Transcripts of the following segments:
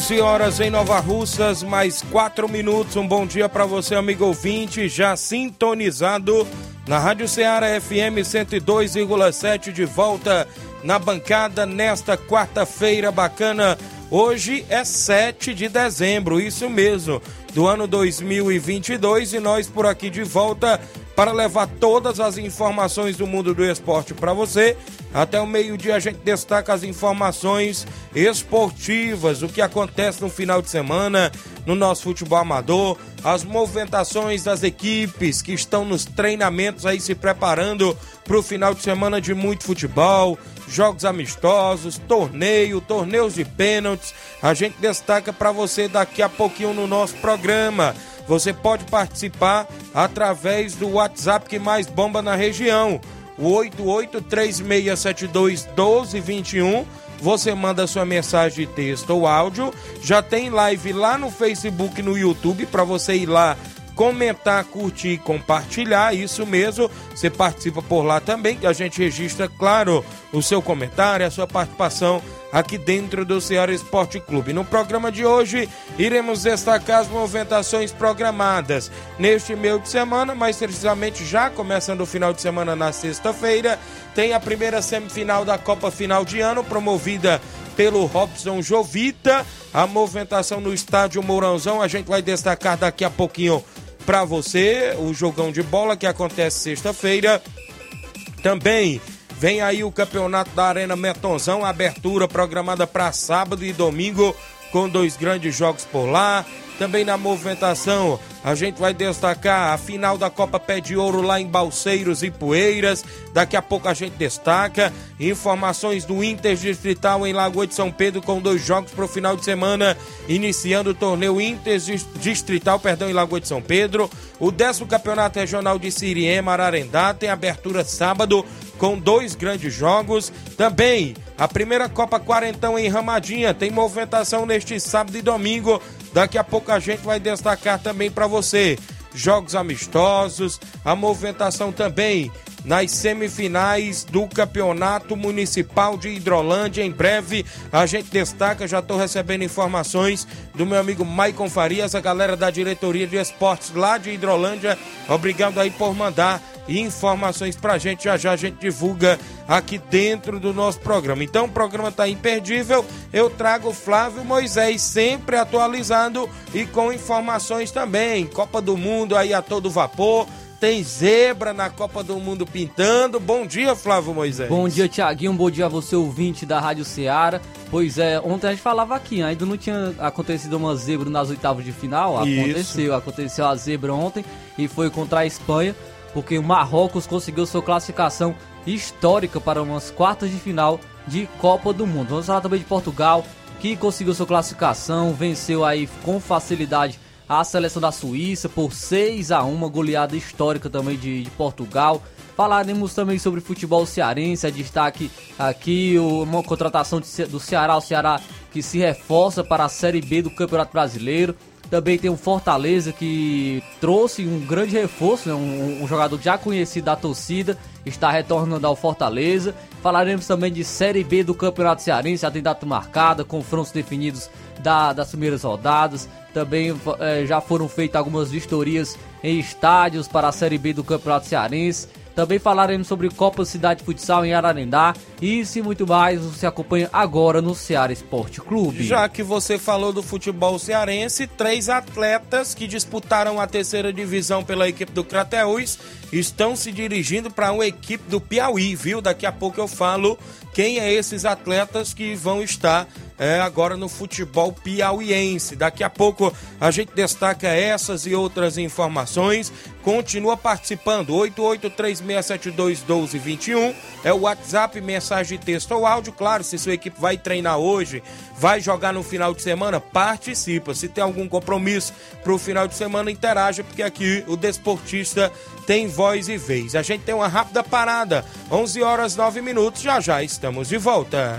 11 horas em Nova Russas, mais 4 minutos. Um bom dia para você, amigo ouvinte, já sintonizado na Rádio Ceará FM 102,7 de volta na bancada nesta quarta-feira bacana. Hoje é 7 de dezembro, isso mesmo, do ano 2022 e nós por aqui de volta para levar todas as informações do mundo do esporte para você até o meio-dia a gente destaca as informações esportivas, o que acontece no final de semana no nosso futebol amador, as movimentações das equipes que estão nos treinamentos aí se preparando para o final de semana de muito futebol, jogos amistosos, torneio, torneios de pênaltis. A gente destaca para você daqui a pouquinho no nosso programa. Você pode participar através do WhatsApp que mais bomba na região o 8836721221. Você manda sua mensagem de texto ou áudio. Já tem live lá no Facebook e no YouTube para você ir lá comentar, curtir e compartilhar. Isso mesmo, você participa por lá também, que a gente registra, claro, o seu comentário, a sua participação aqui dentro do Ceará Esporte Clube. No programa de hoje, iremos destacar as movimentações programadas neste meio de semana, mais precisamente já começando o final de semana na sexta-feira, tem a primeira semifinal da Copa Final de Ano, promovida pelo Robson Jovita. A movimentação no estádio Mourãozão, a gente vai destacar daqui a pouquinho para você o jogão de bola que acontece sexta-feira. Também vem aí o campeonato da Arena Metonzão, abertura programada para sábado e domingo com dois grandes jogos por lá. Também na movimentação, a gente vai destacar a final da Copa Pé de Ouro lá em Balseiros e Poeiras. Daqui a pouco a gente destaca informações do Inter Distrital em Lagoa de São Pedro com dois jogos para o final de semana, iniciando o torneio Inter Distrital, perdão, em Lagoa de São Pedro. O décimo campeonato regional de Siriema, Ararendá, tem abertura sábado com dois grandes jogos. Também a primeira Copa Quarentão em Ramadinha tem movimentação neste sábado e domingo Daqui a pouco a gente vai destacar também para você jogos amistosos, a movimentação também nas semifinais do Campeonato Municipal de Hidrolândia. Em breve a gente destaca, já estou recebendo informações do meu amigo Maicon Farias, a galera da diretoria de esportes lá de Hidrolândia. Obrigado aí por mandar informações pra gente. Já já a gente divulga aqui dentro do nosso programa. Então o programa tá imperdível. Eu trago Flávio Moisés sempre atualizado e com informações também. Copa do Mundo aí a todo vapor tem zebra na Copa do Mundo pintando. Bom dia, Flávio Moisés. Bom dia, Tiaguinho. Bom dia a você, ouvinte da Rádio Ceará. Pois é, ontem a gente falava aqui, ainda não tinha acontecido uma zebra nas oitavas de final. Aconteceu, Isso. aconteceu a zebra ontem e foi contra a Espanha porque o Marrocos conseguiu sua classificação histórica para umas quartas de final de Copa do Mundo. Vamos falar também de Portugal, que conseguiu sua classificação, venceu aí com facilidade a seleção da Suíça por 6 a 1, goleada histórica também de, de Portugal. Falaremos também sobre futebol cearense, a destaque aqui uma contratação de, do Ceará, o Ceará que se reforça para a Série B do Campeonato Brasileiro. Também tem o Fortaleza que trouxe um grande reforço, né? um, um, jogador já conhecido da torcida, está retornando ao Fortaleza. Falaremos também de Série B do Campeonato Cearense, já tem data marcada, confrontos definidos da, das primeiras rodadas. Também é, já foram feitas algumas vistorias em estádios para a Série B do Campeonato Cearense. Também falaremos sobre Copa Cidade Futsal em Ararendá. E muito mais você acompanha agora no Ceará Esporte Clube. Já que você falou do futebol cearense, três atletas que disputaram a terceira divisão pela equipe do Crateús estão se dirigindo para uma equipe do Piauí, viu? Daqui a pouco eu falo quem é esses atletas que vão estar é, agora no futebol piauiense. Daqui a pouco a gente destaca essas e outras informações. Continua participando. 8836721221 é o WhatsApp, mensagem de texto ou áudio. Claro, se sua equipe vai treinar hoje, vai jogar no final de semana, participa. Se tem algum compromisso para o final de semana, interaja, porque aqui o desportista tem voz e vez. A gente tem uma rápida parada. 11 horas 9 minutos. Já já estamos de volta.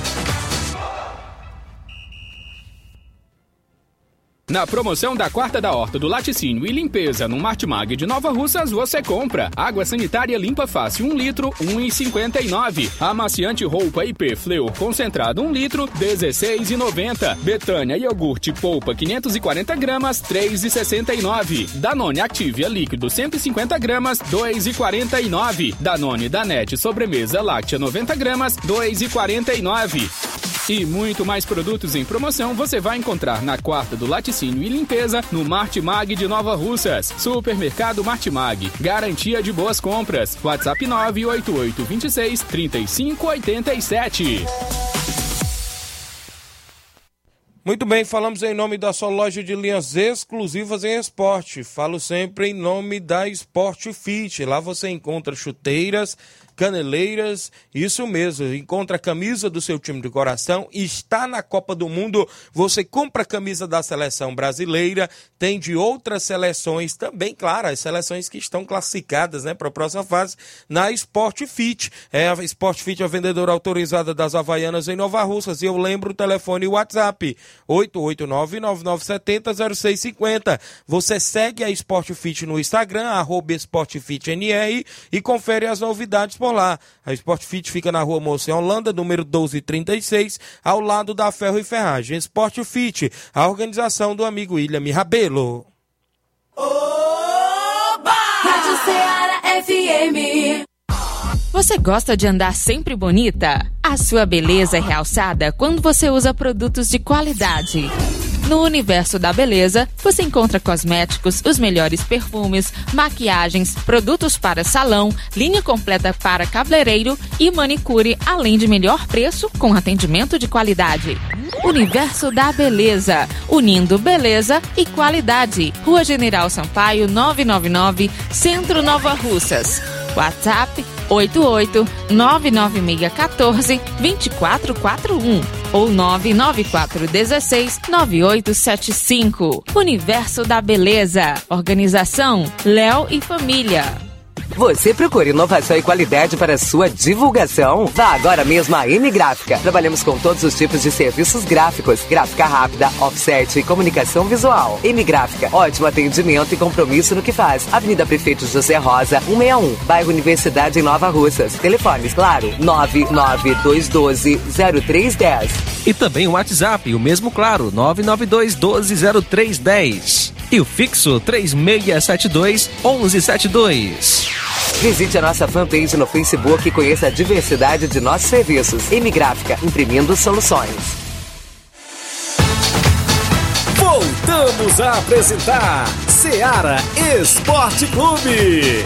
Na promoção da quarta da horta do laticínio e limpeza no Martimag de Nova Russas, você compra água sanitária limpa fácil 1 litro, 1,59. Amaciante roupa IP Fleur concentrado 1 litro, 16,90. Betânia iogurte polpa 540 gramas, 3,69. Danone Activia líquido 150 gramas, 2,49. Danone Danete sobremesa láctea 90 gramas, 2,49. E muito mais produtos em promoção você vai encontrar na quarta do laticínio e limpeza no Martimag de Nova Russas. Supermercado Martimag. Garantia de boas compras. WhatsApp 988 26 3587. Muito bem, falamos em nome da sua loja de linhas exclusivas em esporte. Falo sempre em nome da Sport Fit. Lá você encontra chuteiras Caneleiras, isso mesmo, encontra a camisa do seu time de coração, está na Copa do Mundo, você compra a camisa da seleção brasileira, tem de outras seleções também, claro, as seleções que estão classificadas né, para a próxima fase na Sport Fit. É, a Sport Fit é a vendedora autorizada das Havaianas em Nova Russas e eu lembro o telefone e o WhatsApp, 889-9970-0650. Você segue a Sport Fit no Instagram, arroba SportFitNR e confere as novidades por lá. A Sport Fit fica na rua Moça Holanda, número 1236, ao lado da Ferro e Ferragem. Sport Fit, a organização do amigo William Rabelo. Oba! Rádio Ceará FM. Você gosta de andar sempre bonita? A sua beleza é realçada quando você usa produtos de qualidade. No universo da beleza, você encontra cosméticos, os melhores perfumes, maquiagens, produtos para salão, linha completa para cabeleireiro e manicure, além de melhor preço com atendimento de qualidade. Universo da Beleza, unindo beleza e qualidade. Rua General Sampaio, 999, Centro Nova Russas. WhatsApp 88 99614 2441 ou 99416 9875. Universo da Beleza. Organização Léo e Família. Você procura inovação e qualidade para sua divulgação? Vá agora mesmo à M Gráfica. Trabalhamos com todos os tipos de serviços gráficos, gráfica rápida, offset e comunicação visual. M Gráfica, ótimo atendimento e compromisso no que faz. Avenida Prefeito José Rosa, 161, bairro Universidade em Nova Russas. Telefones, claro, 992120310. E também o WhatsApp, o mesmo claro, 992120310. E o fixo 3672 1172. Visite a nossa fanpage no Facebook e conheça a diversidade de nossos serviços. M Gráfica, imprimindo soluções. Voltamos a apresentar Seara Esporte Clube.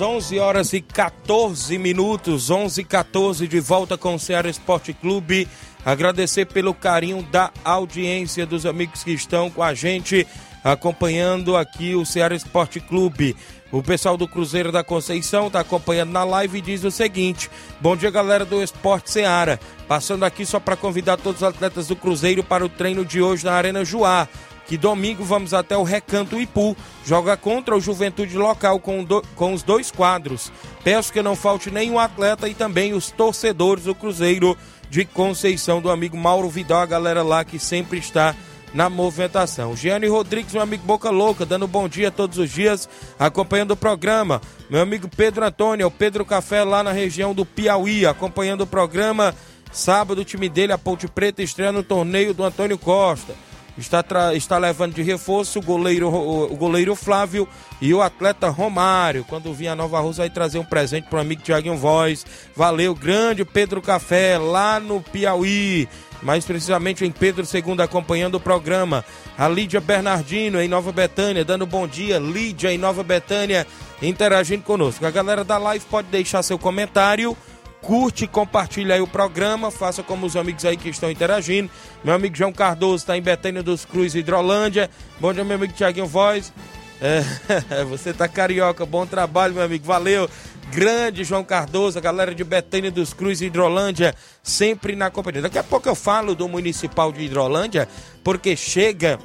11 horas, 11 horas e 14 minutos, 11 e 14 de volta com o Ceará Esporte Clube. Agradecer pelo carinho da audiência dos amigos que estão com a gente acompanhando aqui o Ceará Esporte Clube. O pessoal do Cruzeiro da Conceição está acompanhando na live e diz o seguinte: Bom dia, galera do Esporte Ceará. Passando aqui só para convidar todos os atletas do Cruzeiro para o treino de hoje na Arena Juá que domingo vamos até o Recanto Ipu, joga contra o Juventude Local com, do, com os dois quadros. Peço que não falte nenhum atleta e também os torcedores do Cruzeiro de Conceição, do amigo Mauro Vidal, a galera lá que sempre está na movimentação. Giane Rodrigues, meu amigo Boca Louca, dando bom dia todos os dias, acompanhando o programa. Meu amigo Pedro Antônio, o Pedro Café, lá na região do Piauí, acompanhando o programa. Sábado, o time dele, a Ponte Preta, estreia no torneio do Antônio Costa está, está levando de reforço o goleiro, o, goleiro Flávio e o atleta Romário. Quando vir a Nova Rússia, vai trazer um presente para o amigo Tiaguinho Voz. Valeu, grande Pedro Café, lá no Piauí. Mais precisamente em Pedro II, acompanhando o programa. A Lídia Bernardino, em Nova Betânia, dando bom dia. Lídia, em Nova Betânia, interagindo conosco. A galera da live pode deixar seu comentário curte, compartilha aí o programa, faça como os amigos aí que estão interagindo. Meu amigo João Cardoso está em Betânia dos Cruz, Hidrolândia. Bom dia, meu amigo Tiaguinho Voz. É, você tá carioca, bom trabalho, meu amigo, valeu. Grande João Cardoso, a galera de Betânia dos Cruz, Hidrolândia, sempre na companhia. Daqui a pouco eu falo do Municipal de Hidrolândia, porque chega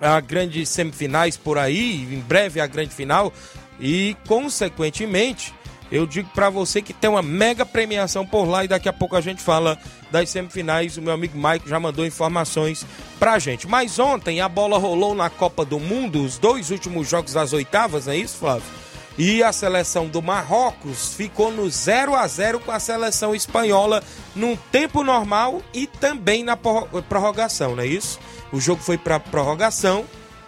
a grandes semifinais por aí, em breve a grande final, e consequentemente eu digo para você que tem uma mega premiação por lá e daqui a pouco a gente fala das semifinais. O meu amigo Mike já mandou informações pra gente. Mas ontem a bola rolou na Copa do Mundo, os dois últimos jogos das oitavas, não é isso, Flávio? E a seleção do Marrocos ficou no 0 a 0 com a seleção espanhola num tempo normal e também na prorrogação, não é isso? O jogo foi para prorrogação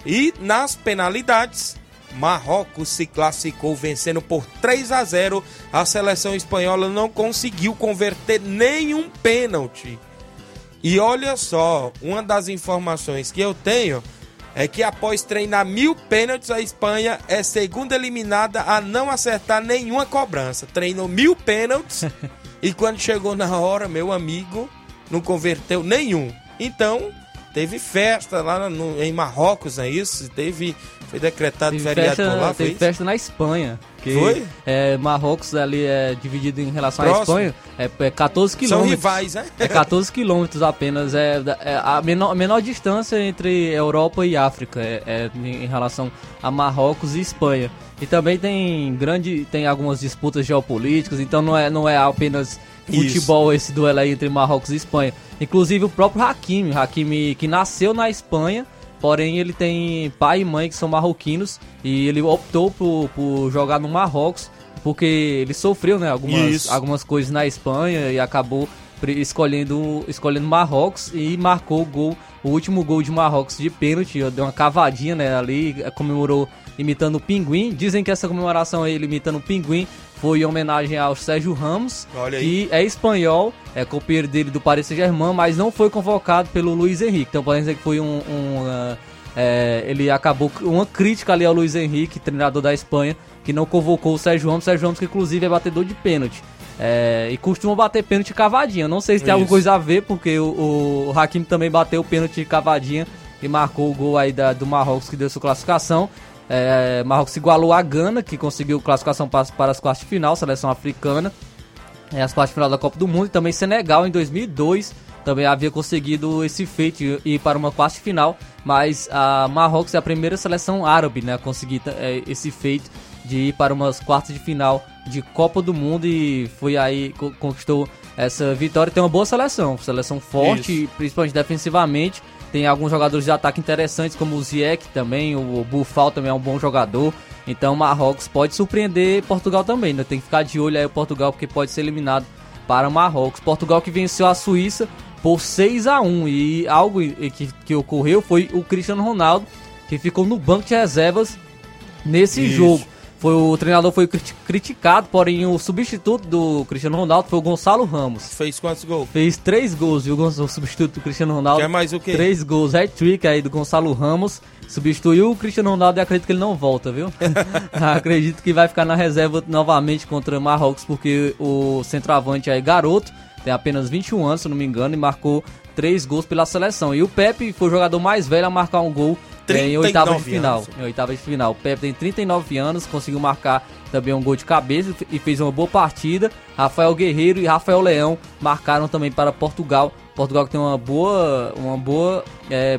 e nas penalidades Marrocos se classificou vencendo por 3 a 0. A seleção espanhola não conseguiu converter nenhum pênalti. E olha só, uma das informações que eu tenho é que após treinar mil pênaltis, a Espanha é segunda eliminada a não acertar nenhuma cobrança. Treinou mil pênaltis e quando chegou na hora, meu amigo, não converteu nenhum. Então, teve festa lá no, em Marrocos, é isso? Teve foi decretado teve feriado festa, por lá, foi Teve festa na Espanha. Que foi? É, Marrocos ali é dividido em relação Próximo. à Espanha. É, é 14 quilômetros. São rivais, né? É 14 quilômetros apenas. É, é, a menor, menor distância entre Europa e África é, é, em relação a Marrocos e Espanha. E também tem grande, tem algumas disputas geopolíticas, então não é, não é apenas futebol esse duelo aí entre Marrocos e Espanha. Inclusive o próprio Hakimi, Hakimi que nasceu na Espanha, Porém, ele tem pai e mãe que são marroquinos e ele optou por, por jogar no Marrocos porque ele sofreu né, algumas, algumas coisas na Espanha e acabou escolhendo, escolhendo Marrocos e marcou o gol, o último gol de Marrocos de pênalti, deu uma cavadinha né, ali, comemorou imitando o Pinguim. Dizem que essa comemoração aí, imitando o Pinguim, foi em homenagem ao Sérgio Ramos, que é espanhol, é companheiro dele do Paris Saint-Germain, mas não foi convocado pelo Luiz Henrique. Então podemos dizer que foi um... um uh, é, ele acabou uma crítica ali ao Luiz Henrique, treinador da Espanha, que não convocou o Sérgio Ramos. Sérgio Ramos que inclusive é batedor de pênalti. É, e costuma bater pênalti cavadinha. Não sei se tem Isso. alguma coisa a ver, porque o, o Hakim também bateu pênalti cavadinha e marcou o gol aí da, do Marrocos que deu sua classificação. É, Marrocos igualou a Gana, que conseguiu classificação para, para as quartas de final, seleção africana. É, as quartas de final da Copa do Mundo. E também Senegal, em 2002, também havia conseguido esse feito e ir para uma quarta de final. Mas a Marrocos é a primeira seleção árabe né, a conseguir é, esse feito de ir para umas quartas de final de Copa do Mundo e foi aí conquistou essa vitória. Tem uma boa seleção, seleção forte, Isso. principalmente defensivamente. Tem alguns jogadores de ataque interessantes, como o Ziyech também, o Bufal também é um bom jogador. Então o Marrocos pode surpreender Portugal também, né? Tem que ficar de olho aí o Portugal, porque pode ser eliminado para o Marrocos. Portugal que venceu a Suíça por 6 a 1 E algo que, que ocorreu foi o Cristiano Ronaldo, que ficou no banco de reservas nesse Isso. jogo. Foi, o treinador foi criticado, porém o substituto do Cristiano Ronaldo foi o Gonçalo Ramos. Fez quantos gols? Fez três gols, viu? O substituto do Cristiano Ronaldo. Quer mais o quê? Três gols, hat-trick aí do Gonçalo Ramos. Substituiu o Cristiano Ronaldo e acredito que ele não volta, viu? acredito que vai ficar na reserva novamente contra Marrocos, porque o centroavante aí, garoto, tem apenas 21 anos, se não me engano, e marcou três gols pela seleção. E o Pepe foi o jogador mais velho a marcar um gol em oitava de final. Anos. Em oitava de final. O Pepe tem 39 anos, conseguiu marcar também um gol de cabeça e fez uma boa partida. Rafael Guerreiro e Rafael Leão marcaram também para Portugal. Portugal que tem uma boa, uma boa, é,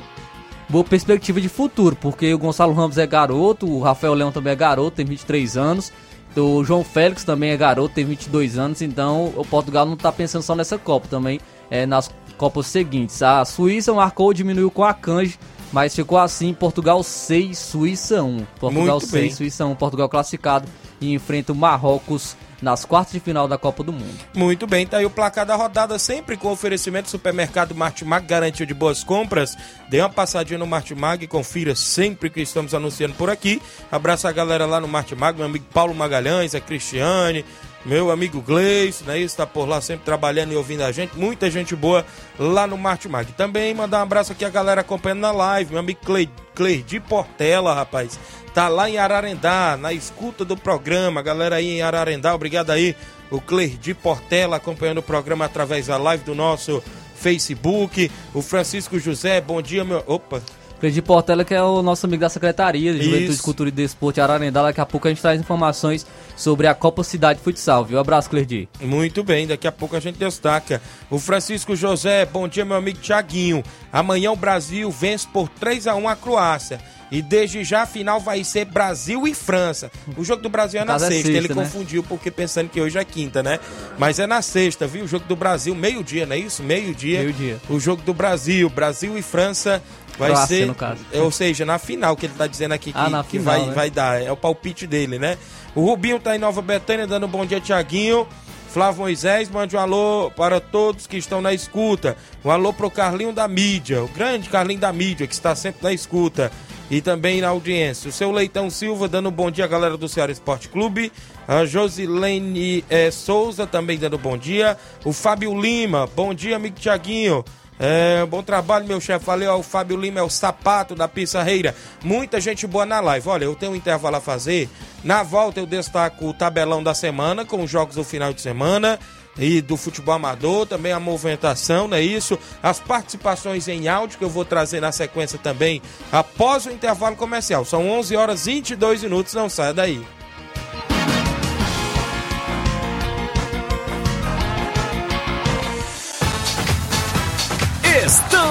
boa perspectiva de futuro, porque o Gonçalo Ramos é garoto, o Rafael Leão também é garoto, tem 23 anos. O João Félix também é garoto, tem 22 anos, então o Portugal não está pensando só nessa Copa, também é nas Copas seguintes. A Suíça marcou, diminuiu com a Canje mas ficou assim: Portugal 6, Suíça 1. Portugal Muito 6, bem. Suíça 1. Portugal classificado e enfrenta o Marrocos nas quartas de final da Copa do Mundo. Muito bem, tá aí o placar da rodada, sempre com oferecimento supermercado Martimag, garantia de boas compras. Dê uma passadinha no Martimag e confira sempre que estamos anunciando por aqui. Abraço a galera lá no Martimag, meu amigo Paulo Magalhães, a Cristiane, meu amigo Gleice, né? Está por lá sempre trabalhando e ouvindo a gente. Muita gente boa lá no Martimag. Também mandar um abraço aqui a galera acompanhando na live. Meu amigo Clay, de Portela, rapaz. Tá lá em Ararendá, na escuta do programa. Galera aí em Ararendá, obrigado aí. O de Portela acompanhando o programa através da live do nosso Facebook. O Francisco José, bom dia, meu. Opa! Cleide Portela, que é o nosso amigo da Secretaria de Juventude, Cultura e Desporto de Ararendá. Daqui a pouco a gente traz informações sobre a Copa Cidade Futsal, viu? Abraço, Cleide. Muito bem, daqui a pouco a gente destaca. O Francisco José, bom dia, meu amigo Tiaguinho. Amanhã o Brasil vence por 3 a 1 a Croácia. E desde já a final vai ser Brasil e França. O jogo do Brasil é na sexta. É sexta. Ele né? confundiu porque pensando que hoje é quinta, né? Mas é na sexta, viu? O jogo do Brasil, meio-dia, não é isso? Meio-dia. Meio-dia. O jogo do Brasil, Brasil e França Vai Croácia, ser, no caso. Ou seja, na final que ele tá dizendo aqui que, ah, que final, vai, né? vai dar. É o palpite dele, né? O Rubinho tá em Nova Betânia dando um bom dia, Tiaguinho. Flávio Moisés, mande um alô para todos que estão na escuta. Um alô pro Carlinho da mídia, o grande Carlinho da mídia, que está sempre na escuta e também na audiência. O seu Leitão Silva dando um bom dia, galera do Ceará Esporte Clube. A Josilene é, Souza também dando bom dia. O Fábio Lima, bom dia, amigo Tiaguinho. É, bom trabalho, meu chefe. Valeu ao Fábio Lima, é o sapato da Pissarreira. Muita gente boa na live. Olha, eu tenho um intervalo a fazer. Na volta eu destaco o tabelão da semana, com os jogos do final de semana e do futebol amador, também a movimentação, não é isso? As participações em áudio que eu vou trazer na sequência também após o intervalo comercial. São 11 horas e 22 minutos, não saia daí.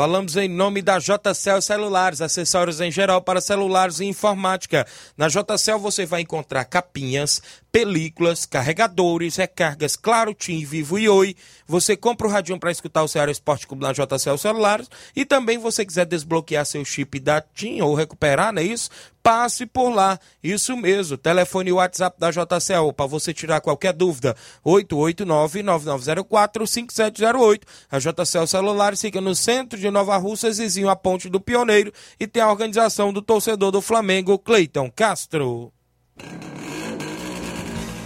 Falamos em nome da JCL Celulares, acessórios em geral para celulares e informática. Na JCL você vai encontrar capinhas, películas, carregadores, recargas, claro, Tim, Vivo e Oi. Você compra o radinho para escutar o Ceará Esporte Clube na JCL Celulares e também você quiser desbloquear seu chip da TIM ou recuperar, não é isso? Passe por lá. Isso mesmo. Telefone e WhatsApp da JCL para você tirar qualquer dúvida. 889-9904-5708. A JCL Celulares fica no centro de Nova Russa, vizinho à Ponte do Pioneiro e tem a organização do torcedor do Flamengo, Cleiton Castro.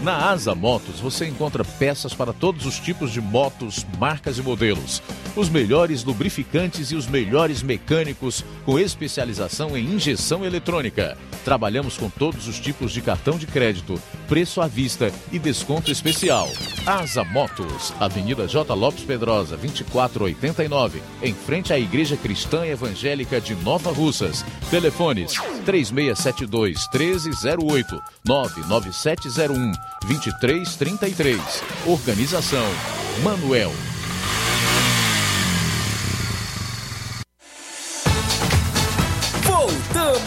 Na Asa Motos você encontra peças para todos os tipos de motos, marcas e modelos. Os melhores lubrificantes e os melhores mecânicos com especialização em injeção eletrônica. Trabalhamos com todos os tipos de cartão de crédito, preço à vista e desconto especial. Asa Motos, Avenida J. Lopes Pedrosa, 2489, em frente à Igreja Cristã Evangélica de Nova Russas. Telefones 3672 1308 99701 2333. Organização Manuel.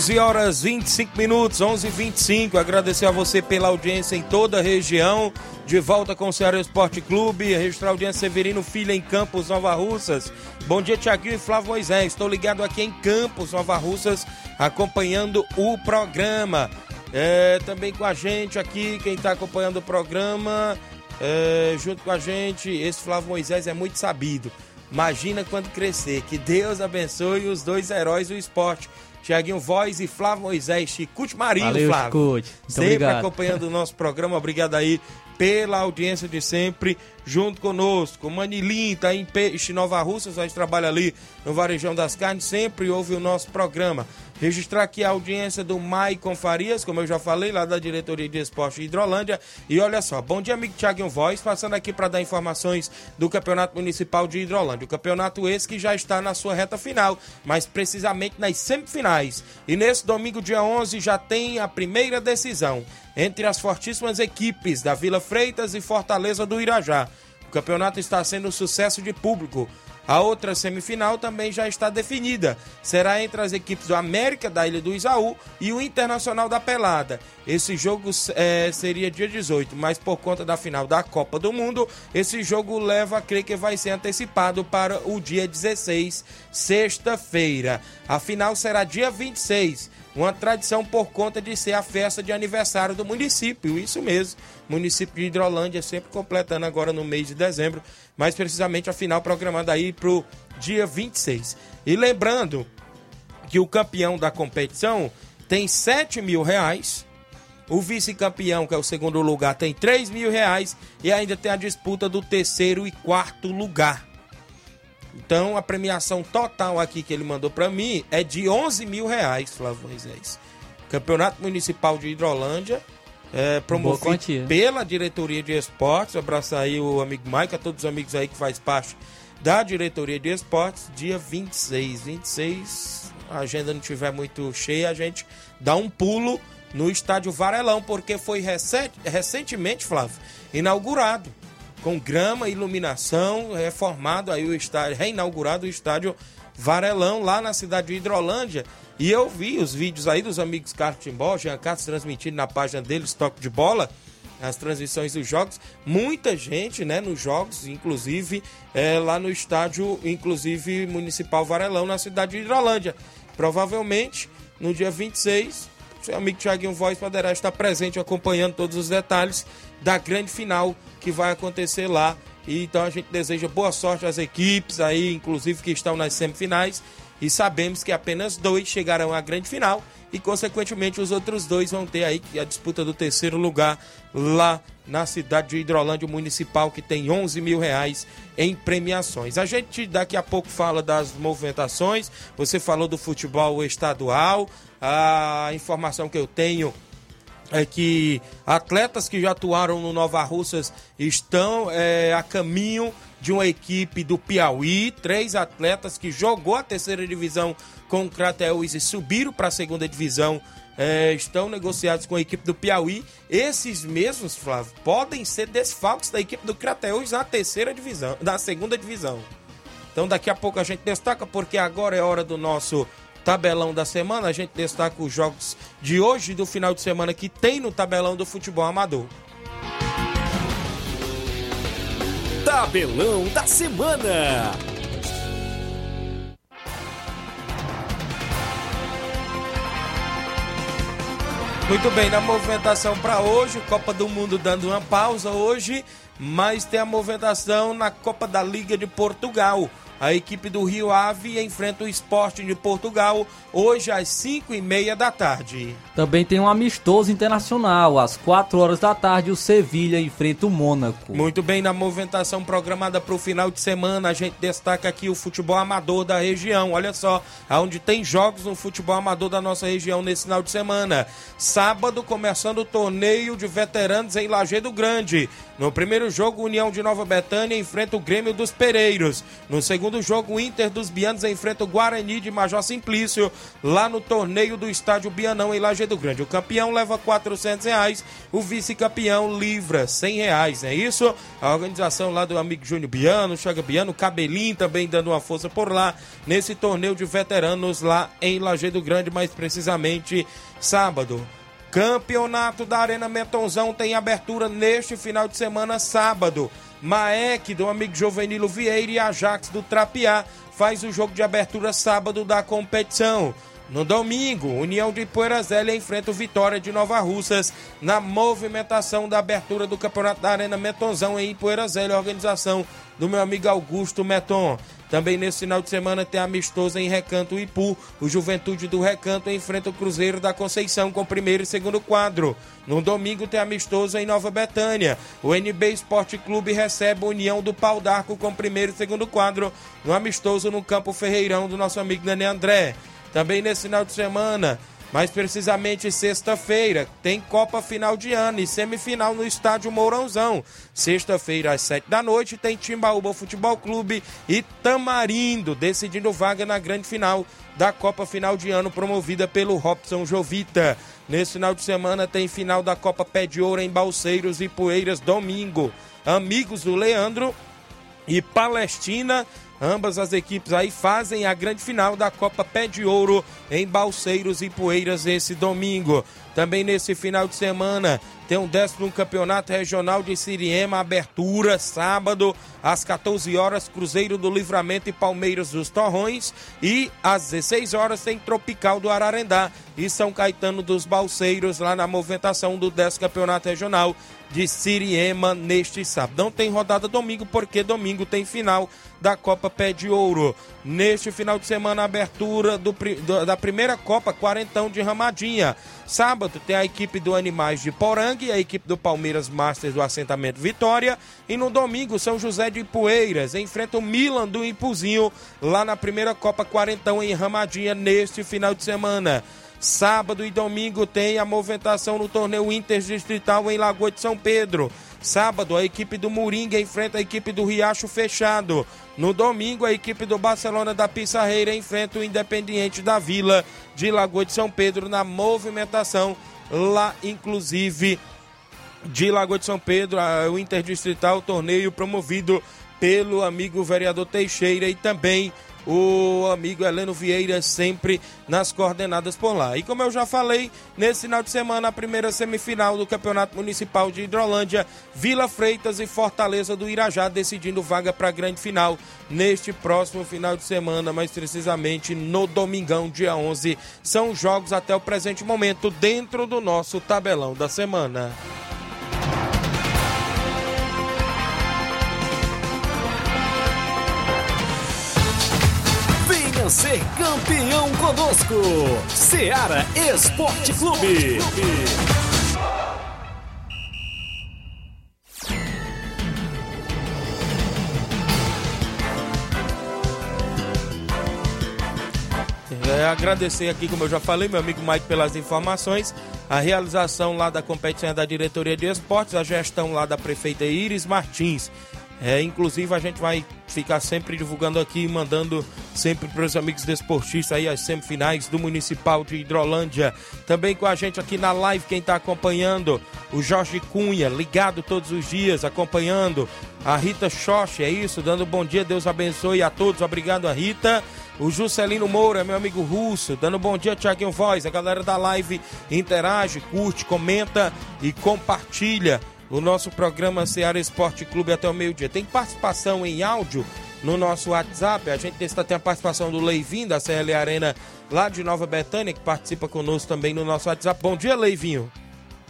11 horas 25 minutos, 11 h 25 Agradecer a você pela audiência em toda a região. De volta com o Ceará Esporte Clube. Registrar a audiência Severino Filho em Campos, Nova Russas. Bom dia, Tiaguinho e Flávio Moisés. Estou ligado aqui em Campos, Nova Russas, acompanhando o programa. É, também com a gente aqui, quem está acompanhando o programa, é, junto com a gente, esse Flávio Moisés é muito sabido. Imagina quando crescer. Que Deus abençoe os dois heróis do esporte. Tiaguinho Voz e Flávio Moisés, Chicute Marinho, Valeu, Flávio. Chicute. Sempre obrigado. acompanhando o nosso programa. Obrigado aí pela audiência de sempre, junto conosco. Manilim tá em Peixe Nova Russas, a gente trabalha ali no Varejão das Carnes, sempre ouve o nosso programa. Registrar aqui a audiência do Maicon Farias, como eu já falei, lá da Diretoria de Esporte de Hidrolândia. E olha só, bom dia, amigo Thiaguinho Voz, passando aqui para dar informações do Campeonato Municipal de Hidrolândia. O campeonato esse que já está na sua reta final, mas precisamente nas semifinais. E nesse domingo, dia 11, já tem a primeira decisão entre as fortíssimas equipes da Vila Freitas e Fortaleza do Irajá. O campeonato está sendo um sucesso de público. A outra semifinal também já está definida. Será entre as equipes do América da Ilha do Isaú e o Internacional da Pelada. Esse jogo é, seria dia 18, mas por conta da final da Copa do Mundo, esse jogo leva a crer que vai ser antecipado para o dia 16, sexta-feira. A final será dia 26 uma tradição por conta de ser a festa de aniversário do município, isso mesmo. Município de Hidrolândia sempre completando agora no mês de dezembro, mais precisamente a final programada aí para o dia 26. E lembrando que o campeão da competição tem 7 mil reais, o vice-campeão, que é o segundo lugar, tem 3 mil reais e ainda tem a disputa do terceiro e quarto lugar. Então a premiação total aqui que ele mandou para mim é de 11 mil reais, Flávio Moisés. Campeonato Municipal de Hidrolândia, é, promovido pela Diretoria de Esportes. Abraçar aí o amigo Mike, a todos os amigos aí que faz parte da Diretoria de Esportes, dia 26. 26, a agenda não tiver muito cheia, a gente dá um pulo no estádio Varelão, porque foi recent, recentemente, Flávio, inaugurado com grama, iluminação, reformado aí o estádio, reinaugurado o estádio Varelão, lá na cidade de Hidrolândia. E eu vi os vídeos aí dos amigos Carlos Timbó, Jean transmitindo na página deles, toque de bola, as transmissões dos jogos. Muita gente, né, nos jogos, inclusive é, lá no estádio, inclusive municipal Varelão, na cidade de Hidrolândia. Provavelmente, no dia 26, seu amigo Thiaguinho Voz poderá estar presente acompanhando todos os detalhes da grande final que vai acontecer lá. E então a gente deseja boa sorte às equipes aí, inclusive que estão nas semifinais. E sabemos que apenas dois chegarão à grande final e, consequentemente, os outros dois vão ter aí a disputa do terceiro lugar lá na cidade de Hidrolândia Municipal, que tem 11 mil reais em premiações. A gente daqui a pouco fala das movimentações. Você falou do futebol estadual. A informação que eu tenho é que atletas que já atuaram no Nova Russas estão é, a caminho de uma equipe do Piauí, três atletas que jogou a terceira divisão com o Crateus e subiram para a segunda divisão é, estão negociados com a equipe do Piauí. Esses mesmos, Flávio, podem ser desfalques da equipe do Crateus na terceira divisão, na segunda divisão. Então daqui a pouco a gente destaca porque agora é hora do nosso tabelão da semana, a gente destaca os jogos de hoje e do final de semana que tem no tabelão do futebol amador. Tabelão da semana. Muito bem, na movimentação para hoje, Copa do Mundo dando uma pausa hoje, mas tem a movimentação na Copa da Liga de Portugal. A equipe do Rio Ave enfrenta o Sporting de Portugal hoje às 5 e meia da tarde. Também tem um amistoso internacional. Às 4 horas da tarde, o Sevilha enfrenta o Mônaco. Muito bem, na movimentação programada para o final de semana, a gente destaca aqui o futebol amador da região. Olha só, onde tem jogos no futebol amador da nossa região nesse final de semana. Sábado, começando o torneio de veteranos em Lajeado Grande. No primeiro jogo, União de Nova Betânia enfrenta o Grêmio dos Pereiros. No segundo jogo, o Inter dos Bianos enfrenta o Guarani de Major Simplício, lá no torneio do Estádio Bianão, em Lajeado Grande. O campeão leva 400 reais, o vice-campeão livra 100 reais, é isso? A organização lá do amigo Júnior Biano, Chaga Biano, Cabelinho também dando uma força por lá, nesse torneio de veteranos lá em Lajeado Grande, mais precisamente sábado. Campeonato da Arena Metonzão tem abertura neste final de semana, sábado. Maek, do amigo Jovenilo Vieira e Ajax do Trapiá faz o jogo de abertura sábado da competição. No domingo, União de Poeira Zélia enfrenta o Vitória de Nova Russas na movimentação da abertura do Campeonato da Arena Metonzão em Poeira Zélia, organização do meu amigo Augusto Meton. Também nesse final de semana tem amistoso em Recanto Ipu. O Juventude do Recanto enfrenta o Cruzeiro da Conceição com primeiro e segundo quadro. No domingo tem amistoso em Nova Betânia. O NB Esporte Clube recebe a União do Pau d'Arco com primeiro e segundo quadro. No amistoso no Campo Ferreirão do nosso amigo Dani André. Também nesse final de semana mais precisamente sexta-feira, tem Copa Final de Ano e semifinal no Estádio Mourãozão. Sexta-feira, às sete da noite, tem Timbaúba Futebol Clube e Tamarindo, decidindo vaga na grande final da Copa Final de Ano, promovida pelo Robson Jovita. Nesse final de semana tem final da Copa Pé de Ouro em Balseiros e Poeiras, domingo. Amigos do Leandro e Palestina Ambas as equipes aí fazem a grande final da Copa Pé de Ouro em Balseiros e Poeiras esse domingo. Também nesse final de semana tem um décimo campeonato regional de Siriema, abertura sábado às 14 horas, Cruzeiro do Livramento e Palmeiras dos Torrões. E às 16 horas tem Tropical do Ararendá e São Caetano dos Balseiros, lá na movimentação do décimo campeonato regional de Siriema neste sábado. Não tem rodada domingo, porque domingo tem final da Copa Pé de Ouro. Neste final de semana, abertura do, da primeira Copa Quarentão de Ramadinha. Sábado tem a equipe do Animais de Porangue, a equipe do Palmeiras Masters do assentamento Vitória. E no domingo, São José de Ipueiras enfrenta o Milan do Ipuzinho lá na primeira Copa Quarentão em Ramadinha neste final de semana. Sábado e domingo tem a movimentação no torneio interdistrital em Lagoa de São Pedro. Sábado, a equipe do Moringa enfrenta a equipe do Riacho Fechado. No domingo, a equipe do Barcelona da Pissarreira enfrenta o Independiente da Vila de Lagoa de São Pedro na movimentação lá, inclusive, de Lagoa de São Pedro, o Interdistrital, torneio promovido pelo amigo vereador Teixeira e também o amigo Heleno Vieira sempre nas coordenadas por lá. E como eu já falei, nesse final de semana, a primeira semifinal do Campeonato Municipal de Hidrolândia, Vila Freitas e Fortaleza do Irajá decidindo vaga para a grande final neste próximo final de semana, mais precisamente no domingão, dia 11. São jogos até o presente momento dentro do nosso tabelão da semana. Ser campeão conosco. Seara Esporte Clube. É, agradecer aqui, como eu já falei, meu amigo Mike pelas informações, a realização lá da competição da diretoria de esportes, a gestão lá da prefeita Iris Martins. É, inclusive a gente vai ficar sempre divulgando aqui, mandando sempre para os amigos desportistas aí as semifinais do Municipal de Hidrolândia. Também com a gente aqui na live, quem está acompanhando, o Jorge Cunha, ligado todos os dias, acompanhando. A Rita Xoxe, é isso, dando bom dia, Deus abençoe a todos, obrigado a Rita. O Juscelino Moura, meu amigo russo, dando bom dia, Tiaguinho Voz. A galera da live interage, curte, comenta e compartilha o nosso programa Seara Esporte Clube até o meio-dia. Tem participação em áudio no nosso WhatsApp. A gente está tem a participação do Leivinho, da CL Arena, lá de Nova Betânia, que participa conosco também no nosso WhatsApp. Bom dia, Leivinho.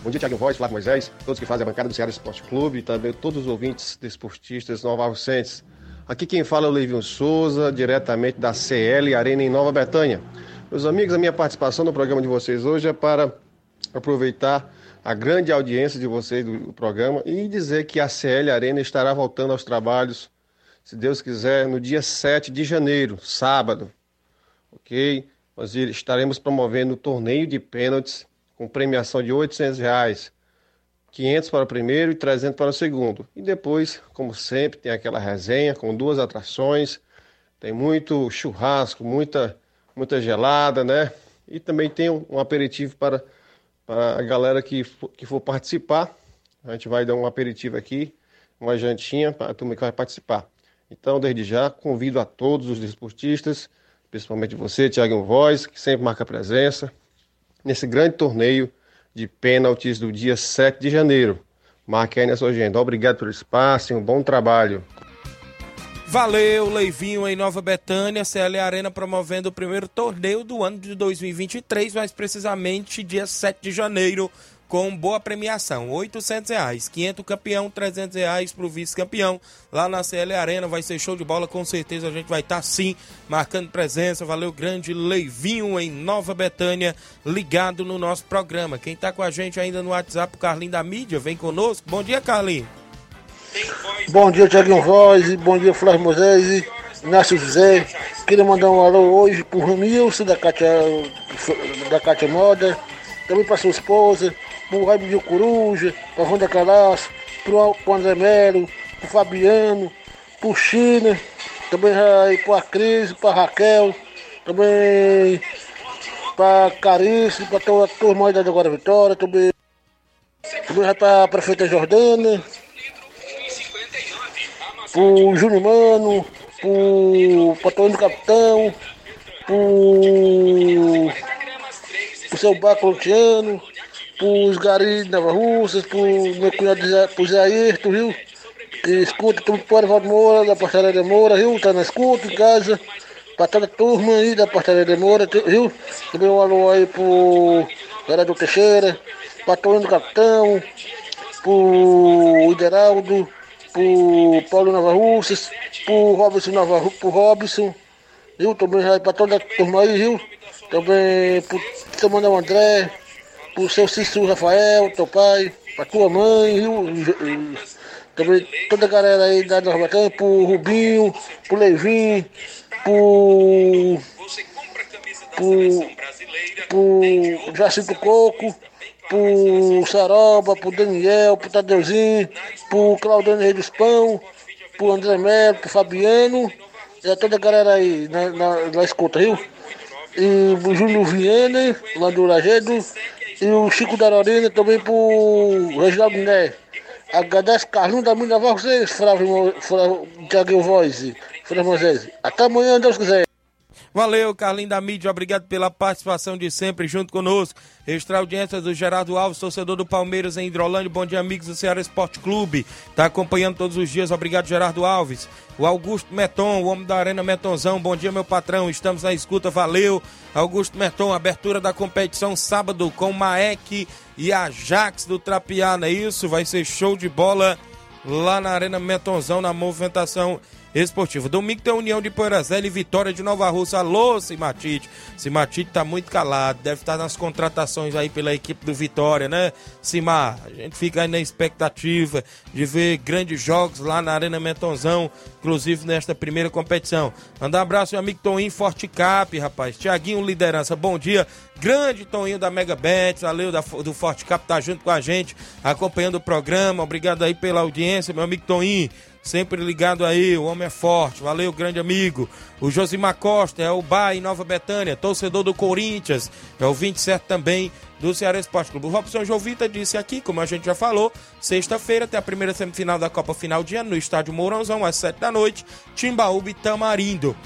Bom dia, Tiago Voz, Flávio Moisés, todos que fazem a bancada do Ceará Esporte Clube e também todos os ouvintes desportistas Nova Arrucenses. Aqui quem fala é o Leivinho Souza, diretamente da CL Arena em Nova Betânia. Meus amigos, a minha participação no programa de vocês hoje é para aproveitar a grande audiência de vocês do programa e dizer que a CL Arena estará voltando aos trabalhos, se Deus quiser, no dia 7 de janeiro, sábado. Ok? Nós estaremos promovendo o torneio de pênaltis com premiação de 800 reais, 500 para o primeiro e 300 para o segundo. E depois, como sempre, tem aquela resenha com duas atrações, tem muito churrasco, muita, muita gelada, né? E também tem um, um aperitivo para a galera que for, que for participar. A gente vai dar um aperitivo aqui, uma jantinha para a turma que vai participar. Então, desde já, convido a todos os desportistas, principalmente você, Thiago Voz, que sempre marca presença, nesse grande torneio de pênaltis do dia 7 de janeiro. Marque aí na sua agenda. Obrigado pelo espaço e um bom trabalho. Valeu, Leivinho em Nova Betânia, CL Arena promovendo o primeiro torneio do ano de 2023, mais precisamente dia 7 de janeiro, com boa premiação, 800 reais, 500 campeão, 300 reais para o vice-campeão. Lá na CL Arena vai ser show de bola, com certeza a gente vai estar tá, sim marcando presença. Valeu, grande Leivinho em Nova Betânia, ligado no nosso programa. Quem está com a gente ainda no WhatsApp, o Carlinho da Mídia, vem conosco. Bom dia, Carlinho. Dia, Tiaguinho Voz, bom dia, Flávio Moisés, Inácio José. Queria mandar um alô hoje pro Ramilson da Cátia, da Cátia Moda, também para sua esposa, pro Raimundo Coruja, pra Wanda Calaço, pro, pro André Melo, pro Fabiano, pro China, também aí pra Cris, pra Raquel, também pra Carice, pra toda a turma aí da Agora Vitória, também, também vai pra Prefeita Jordana, pro Júnior Mano, pro Patrônio do Capitão, pro, pro seu Baco Luciano, pros garis de Nova Russas, pro meu cunhado pro Zé Ayrton, viu? Que escuta tudo pro Arvaldo Moura, da Pastelaria Moura, viu? Tá na escuta em casa. Pra toda a turma aí da Pastelaria Moura, viu? Também um alô aí pro Vereador Teixeira, Tony do Capitão, pro Ideraldo, pro Paulo Nova Russas, pro Robson Nova pro Robson, viu? Também aí pra toda a turma aí, viu? Também pro Samuel André, pro seu Cícero Rafael, teu pai, pra tua mãe, viu? Também toda a galera aí da Nova Betânia, pro Rubinho, pro Levin, pro. pro. pro Jacinto Coco, pro Saroba, pro Daniel, pro Tadeuzinho, pro Claudiano Rei dos Pão, pro André Melo, pro Fabiano, e a toda a galera aí na, na, na escuta, viu? E o Júlio Viana, lá do Lagedo, e o Chico da Lorena também pro Reginaldo Né. Agradece Carlinhos da Mina vocês, Flávio, Flávio Tiago Voz, Flávio Moisés. Até amanhã, Deus quiser. Valeu, Carlinho da Mídia, obrigado pela participação de sempre junto conosco. Extra audiência do Gerardo Alves, torcedor do Palmeiras em Hidrolândia. Bom dia, amigos do Ceará Esporte Clube. Tá acompanhando todos os dias, obrigado, Gerardo Alves. O Augusto Meton, o homem da Arena Metonzão. Bom dia, meu patrão, estamos na escuta, valeu. Augusto Meton, abertura da competição sábado com Maek e Ajax do Trapiá, não é isso? Vai ser show de bola lá na Arena Metonzão, na movimentação esportivo. Domingo tem União de Poeirazela e Vitória de Nova Rússia. Alô, Simatite. Simatite tá muito calado, deve estar nas contratações aí pela equipe do Vitória, né, Simar? A gente fica aí na expectativa de ver grandes jogos lá na Arena Mentonzão, inclusive nesta primeira competição. Mandar um abraço, meu amigo Toninho Forte Cap, rapaz. Tiaguinho Liderança, bom dia. Grande Toninho da Mega Bet, valeu da, do Forte Cap, tá junto com a gente, acompanhando o programa. Obrigado aí pela audiência, meu amigo Toninho sempre ligado aí, o homem é forte, valeu, grande amigo. O Josimar Costa é o Bai Nova Betânia, torcedor do Corinthians, é o 27 também do Ceará Esporte Clube. O Robson Jovita disse aqui, como a gente já falou, sexta-feira tem a primeira semifinal da Copa Final de Ano no estádio Mourãozão, às 7 da noite, Timbaúba e Tamarindo.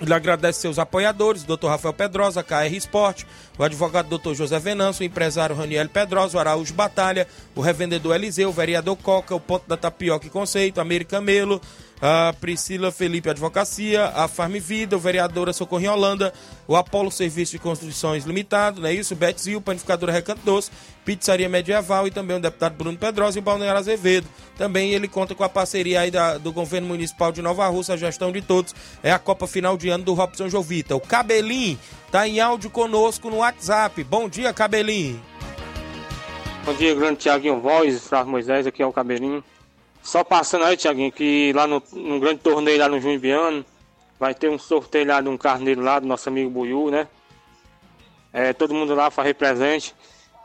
Ele agradece seus apoiadores, Dr. Rafael Pedrosa, KR Esporte, o advogado Dr. José Venâncio, o empresário Raniel Pedrosa, o Araújo Batalha, o revendedor Eliseu, o vereador Coca, o Ponto da Tapioca e Conceito, América Melo, a Priscila Felipe Advocacia, a Farm Vida, o vereadora Socorro em Holanda, o Apolo Serviço de Construções Limitado, não é isso? Betzil, Panificadora Recanto Doce, Pizzaria Medieval e também o deputado Bruno Pedrosa e o Balneário Azevedo. Também ele conta com a parceria aí da, do governo municipal de Nova Rússia, a gestão de todos. É a Copa Final de Ano do Robson Jovita. O Cabelinho tá em áudio conosco no WhatsApp. Bom dia, Cabelinho. Bom dia, grande Tiaguinho Voz, Flávio Moisés, aqui é o Cabelinho. Só passando aí, Tiaguinho, que lá no, no grande torneio lá no Junho Biano, vai ter um sorteio lá de um carneiro lá do nosso amigo Buiú, né? É, todo mundo lá fazer presente.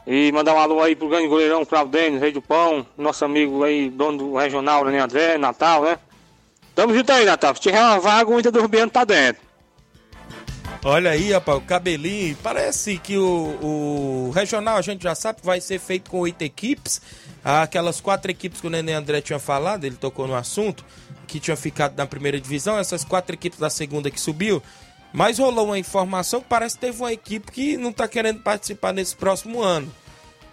E mandar um alô aí pro grande goleirão Claudênio, Rei do Pão, nosso amigo aí, dono do regional, né, André, Natal, né? Tamo junto aí, Natal. Se tiver uma vaga, o Inter do Rubiano tá dentro. Olha aí, rapaz, o cabelinho. Parece que o, o regional a gente já sabe que vai ser feito com oito equipes. Aquelas quatro equipes que o Nenê André tinha falado, ele tocou no assunto, que tinha ficado na primeira divisão, essas quatro equipes da segunda que subiu. Mas rolou uma informação que parece que teve uma equipe que não está querendo participar nesse próximo ano.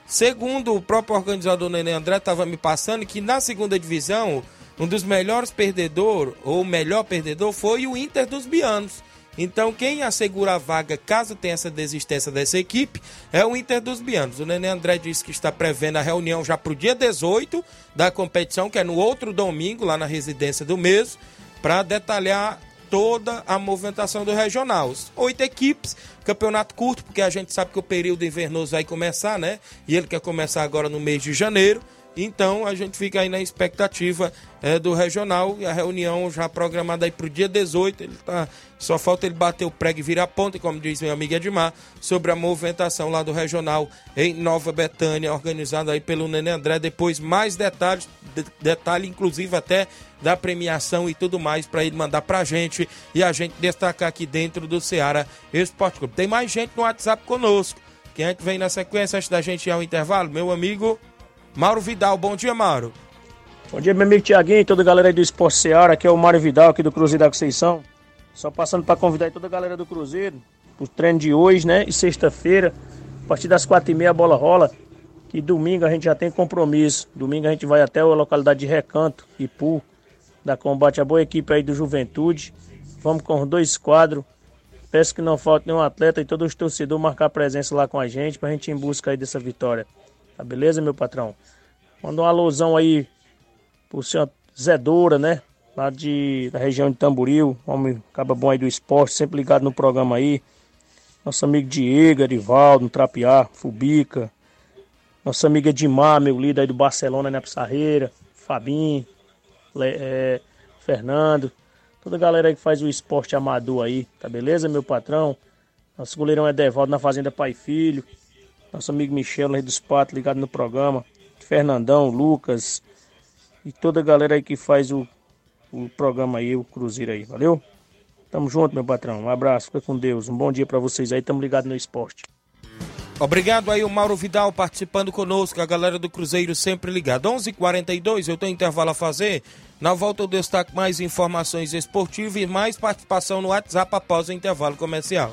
Segundo o próprio organizador Nenê André estava me passando que na segunda divisão, um dos melhores perdedores, ou melhor perdedor, foi o Inter dos Bianos. Então, quem assegura a vaga caso tenha essa desistência dessa equipe é o Inter dos Bianos. O Nenê André disse que está prevendo a reunião já para o dia 18 da competição, que é no outro domingo, lá na residência do mês, para detalhar toda a movimentação do regional. Oito equipes, campeonato curto, porque a gente sabe que o período invernoso vai começar, né? E ele quer começar agora no mês de janeiro. Então a gente fica aí na expectativa é, do regional e a reunião já programada aí para o dia 18. Ele tá, só falta ele bater o prego e virar ponta, como diz meu amigo Edmar, sobre a movimentação lá do regional em Nova Betânia, organizada aí pelo Nenê André. Depois mais detalhes, de, detalhe inclusive até da premiação e tudo mais para ele mandar pra gente e a gente destacar aqui dentro do Ceará Esporte Clube. Tem mais gente no WhatsApp conosco. Quem é que vem na sequência antes da gente ir ao intervalo? Meu amigo Mauro Vidal. Bom dia, Mauro. Bom dia, meu amigo Tiaguinho e toda a galera aí do Esporte Seara. Aqui é o Mário Vidal, aqui do Cruzeiro da Conceição. Só passando para convidar toda a galera do Cruzeiro pro treino de hoje, né? E sexta-feira, a partir das quatro e meia a bola rola. E domingo a gente já tem compromisso. Domingo a gente vai até a localidade de Recanto, Ipu, da combate a boa equipe aí do Juventude. Vamos com dois quadros. Peço que não falte nenhum atleta e todos os torcedores marcar presença lá com a gente pra gente ir em busca aí dessa vitória. Tá beleza, meu patrão? Manda uma alusão aí pro senhor Zé Doura, né? Lá de, da região de Tamboril, homem acaba bom aí do esporte, sempre ligado no programa aí. Nosso amigo Diego, Arivaldo, Trapiá, Fubica. Nossa amiga Edmar, meu líder aí do Barcelona, né? Pissarreira, Fabinho, é, Fernando. Toda a galera aí que faz o esporte amador aí, tá beleza, meu patrão? Nosso goleirão é Devaldo na Fazenda Pai Filho nosso amigo Michel, Rei dos Patos, ligado no programa, Fernandão, Lucas e toda a galera aí que faz o, o programa aí, o Cruzeiro aí, valeu? Tamo junto, meu patrão. Um abraço, fica com Deus. Um bom dia para vocês aí, tamo ligado no esporte. Obrigado aí o Mauro Vidal participando conosco, a galera do Cruzeiro sempre ligado. 11:42 h 42 eu tenho intervalo a fazer. Na volta eu destaco mais informações esportivas e mais participação no WhatsApp após o intervalo comercial.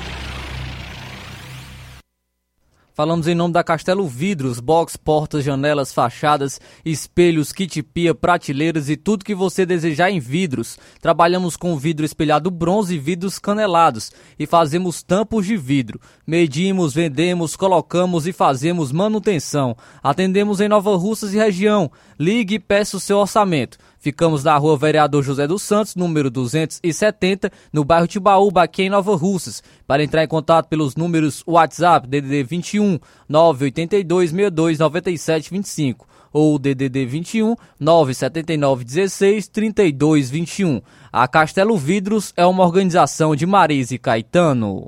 Falamos em nome da Castelo Vidros, box, portas, janelas, fachadas, espelhos, kit pia, prateleiras e tudo que você desejar em vidros. Trabalhamos com vidro espelhado bronze e vidros canelados e fazemos tampos de vidro. Medimos, vendemos, colocamos e fazemos manutenção. Atendemos em Nova Russas e região. Ligue e peça o seu orçamento. Ficamos na rua Vereador José dos Santos, número 270, no bairro Tibaúba, aqui em Nova Russas. Para entrar em contato pelos números WhatsApp DDD 21 982 62 97 25 ou DDD 21 979 16 32 21. A Castelo Vidros é uma organização de Marise Caetano.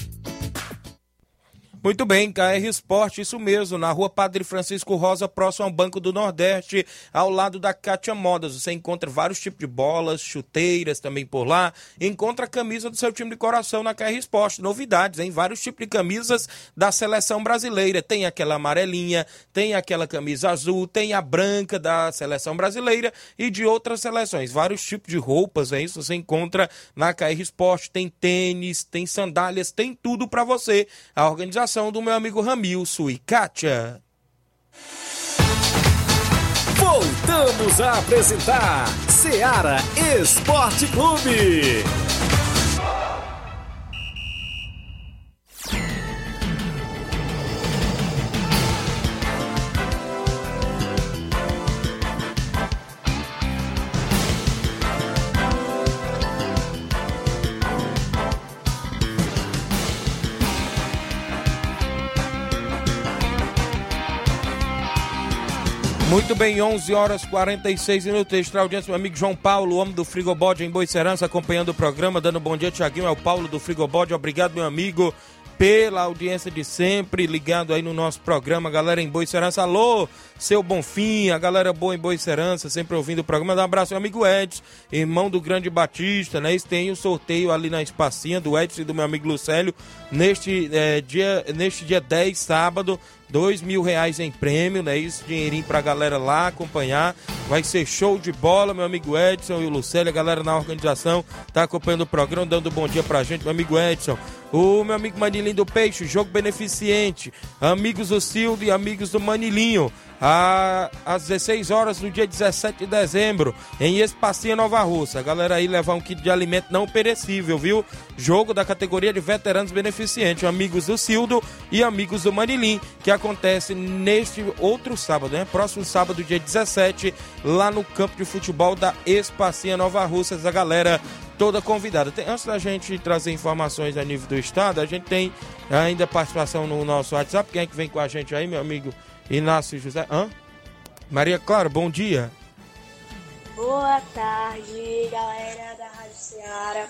Muito bem, KR Esporte, isso mesmo, na rua Padre Francisco Rosa, próximo ao Banco do Nordeste, ao lado da Cátia Modas. Você encontra vários tipos de bolas, chuteiras também por lá. Encontra a camisa do seu time de coração na KR Esporte. Novidades, hein? Vários tipos de camisas da seleção brasileira. Tem aquela amarelinha, tem aquela camisa azul, tem a branca da seleção brasileira e de outras seleções. Vários tipos de roupas, é isso? Você encontra na KR Esporte. Tem tênis, tem sandálias, tem tudo para você. A organização do meu amigo Ramilson e Kátia. Voltamos a apresentar Seara Esporte Clube. Muito bem, 11 horas 46 minutos. Extra audiência, meu amigo João Paulo, homem do Frigobode em Boicerança, acompanhando o programa, dando bom dia, Tiaguinho. É o Paulo do Frigobode. Obrigado, meu amigo, pela audiência de sempre, ligado aí no nosso programa, galera em Boicerança. Alô, seu Bonfim, a galera boa em Boicerança, sempre ouvindo o programa. Dá um abraço, meu amigo Edson, irmão do Grande Batista, né? Têm o um sorteio ali na espacinha do Edson e do meu amigo Lucélio neste, é, dia, neste dia 10, sábado dois mil reais em prêmio, né? Isso, dinheirinho pra galera lá acompanhar. Vai ser show de bola, meu amigo Edson e o Lucélio, a galera na organização tá acompanhando o programa, dando um bom dia pra gente, meu amigo Edson. O meu amigo Manilinho do Peixe, jogo beneficente. Amigos do Sildo e amigos do Manilinho às 16 horas no dia 17 de dezembro, em Espacinha Nova Russa. A galera aí levar um kit de alimento não perecível, viu? Jogo da categoria de veteranos beneficentes, amigos do Cildo e amigos do Manilim, que acontece neste outro sábado, né? Próximo sábado, dia 17, lá no campo de futebol da Espacinha Nova Russas. A galera toda convidada. Tem, antes da gente trazer informações a nível do estado, a gente tem ainda participação no nosso WhatsApp. Quem é que vem com a gente aí, meu amigo Inácio José. Hã? Maria Clara, bom dia. Boa tarde, galera da Rádio Ceará.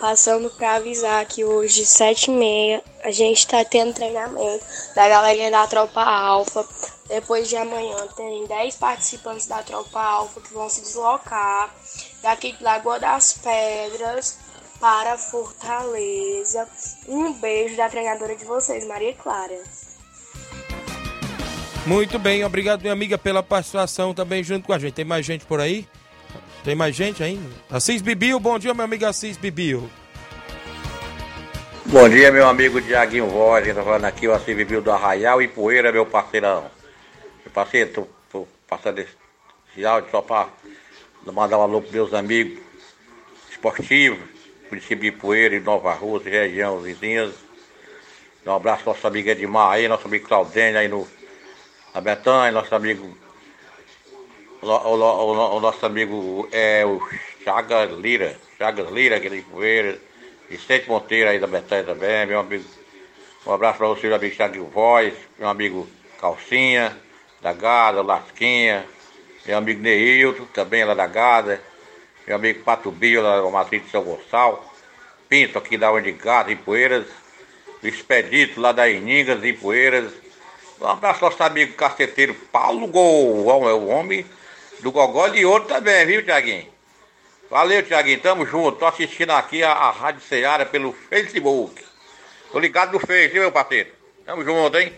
Passando para avisar que hoje, sete e meia, a gente está tendo treinamento da galerinha da Tropa Alfa. Depois de amanhã, tem 10 participantes da Tropa Alfa que vão se deslocar daqui de Lagoa das Pedras para Fortaleza. Um beijo da treinadora de vocês, Maria Clara. Muito bem, obrigado, minha amiga, pela participação também junto com a gente. Tem mais gente por aí? Tem mais gente ainda? Assis Bibil, bom dia, meu amigo Assis Bibil. Bom dia, meu amigo Diaguinho Voz, tá falando aqui, o Assis Bibil do Arraial e Poeira, meu parceirão. Meu parceiro, tô, tô passando esse áudio só para mandar um alô pros meus amigos esportivos, município de Poeira e Nova Rússia, região vizinhas. Um abraço para nossa amiga Edmar aí, nosso amigo Claudênio aí no a Betânia, nosso amigo. O, o, o, o, nosso amigo é o Chagas Lira, Chagas Lira, aquele poeira, Vicente Monteiro aí da Betânia também, meu amigo. Um abraço para você, meu amigo Thiago Voz, meu amigo Calcinha, da Gada, Lasquinha, meu amigo Neilton, também lá da Gada, meu amigo Pato Bio, lá da Matriz de São Gonçalo. Pinto, aqui da Onde Casa, em Poeiras. Expedito, lá da Iningas, em Poeiras. Um abraço ao nosso amigo caceteiro Paulo Gol, é o homem do Gogó de Ouro também, viu, Tiaguinho? Valeu, Tiaguinho, tamo junto. Tô assistindo aqui a, a Rádio Ceará pelo Facebook. Tô ligado no Face, viu, meu parceiro? Tamo junto, hein?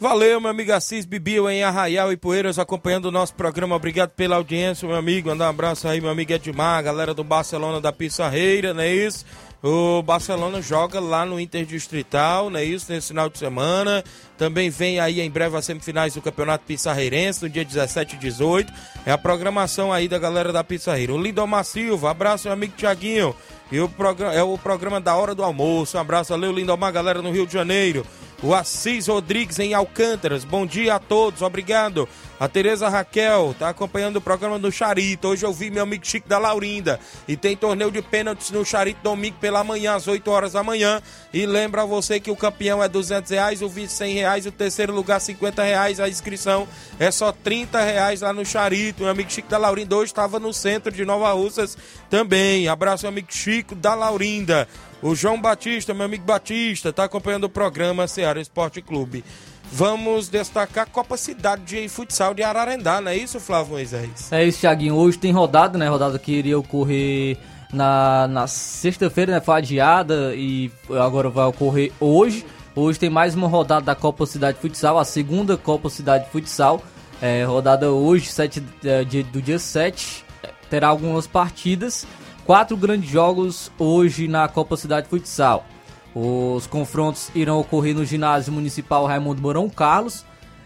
Valeu, meu amigo Assis Bibiu em Arraial e Poeiras acompanhando o nosso programa. Obrigado pela audiência, meu amigo. Mandar um abraço aí, meu amigo Edmar, galera do Barcelona da Pissarreira, não é isso? O Barcelona joga lá no Interdistrital, não é isso? Nesse final de semana. Também vem aí em breve as semifinais do Campeonato Pissarreirense, no dia 17 e 18. É a programação aí da galera da Pissarreira. O Lindomar Silva, abraço, meu amigo Tiaguinho. E o programa, é o programa da hora do almoço. Um abraço, valeu, Lindomar, galera no Rio de Janeiro. O Assis Rodrigues em Alcântaras. Bom dia a todos, obrigado. A Tereza Raquel tá acompanhando o programa do Charito. Hoje eu vi meu amigo Chico da Laurinda. E tem torneio de pênaltis no Charito domingo pela manhã, às 8 horas da manhã. E lembra você que o campeão é 200 reais, o vice 100 reais, o terceiro lugar 50 reais. A inscrição é só 30 reais lá no Charito. Meu amigo Chico da Laurinda hoje estava no centro de Nova Russas também. Abraço, meu amigo Chico da Laurinda. O João Batista, meu amigo Batista, está acompanhando o programa Ceará Esporte Clube. Vamos destacar a Copa Cidade de Futsal de Ararendá, não é isso, Flávio Moisés? É isso, Thiaguinho. Hoje tem rodada, né? Rodada que iria ocorrer na, na sexta-feira, né? Foi adiada e agora vai ocorrer hoje. Hoje tem mais uma rodada da Copa Cidade Futsal, a segunda Copa Cidade Futsal. É, rodada hoje, 7, é, do dia 7. Terá algumas partidas quatro grandes jogos hoje na Copa Cidade Futsal. Os confrontos irão ocorrer no ginásio municipal Raimundo Mourão Carlos.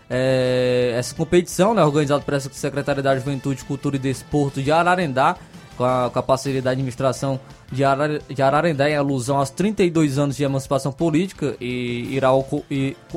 É, essa competição, né, organizada pela Secretaria da Juventude, Cultura e Desporto de Ararendá, com a, com a parceria da administração de, Arar, de Ararendá, em alusão aos 32 anos de emancipação política, e irá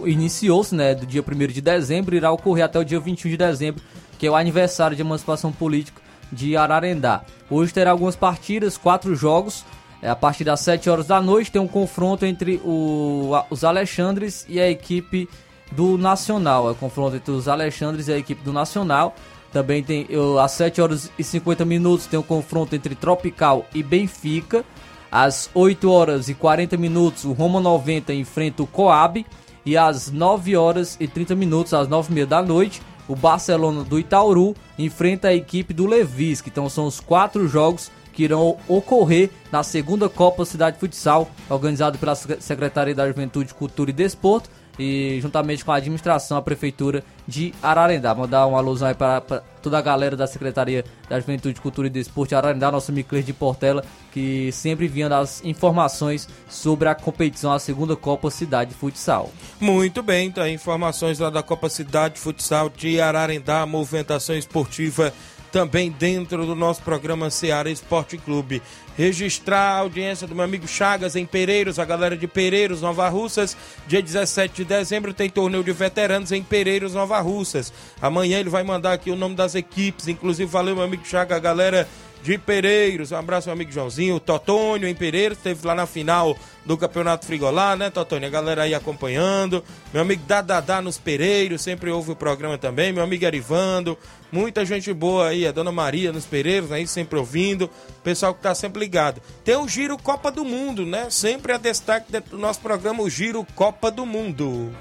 iniciou-se né, do dia 1 de dezembro, irá ocorrer até o dia 21 de dezembro, que é o aniversário de emancipação política de Ararendá. Hoje terá algumas partidas, quatro jogos. É, a partir das 7 horas da noite tem um confronto entre o, os Alexandres e a equipe do Nacional. É o confronto entre os Alexandres e a equipe do Nacional. Também tem eu, às 7 horas e 50 minutos tem um confronto entre Tropical e Benfica. Às 8 horas e 40 minutos o Roma 90 enfrenta o Coab. E às 9 horas e 30 minutos, às 9 h 30 da noite, o Barcelona do Itaúru enfrenta a equipe do Levis, então são os quatro jogos que irão ocorrer na segunda Copa Cidade Futsal, organizado pela Secretaria da Juventude, Cultura e Desporto e juntamente com a administração, a prefeitura de Ararendá. Mandar uma alusão aí para, toda a galera da Secretaria da Juventude, Cultura e Desporto de Ararendá, nosso Micler de Portela, que sempre vinha das informações sobre a competição, a segunda Copa Cidade Futsal. Muito bem, então informações lá da Copa Cidade Futsal de Ararendá, movimentação esportiva também dentro do nosso programa Seara Esporte Clube. Registrar a audiência do meu amigo Chagas em Pereiros, a galera de Pereiros, Nova Russas. Dia 17 de dezembro tem torneio de veteranos em Pereiros, Nova Russas. Amanhã ele vai mandar aqui o nome das equipes, inclusive valeu meu amigo Chagas, a galera de Pereiros. Um abraço, meu amigo Joãozinho. Totônio em Pereiros, esteve lá na final do Campeonato Frigolá, né, Totônio? A galera aí acompanhando. Meu amigo Dadadá nos Pereiros, sempre ouve o programa também. Meu amigo Arivando. Muita gente boa aí, a Dona Maria nos Pereiros, aí sempre ouvindo. Pessoal que tá sempre ligado. Tem o Giro Copa do Mundo, né? Sempre a destaque dentro do nosso programa, o Giro Copa do Mundo.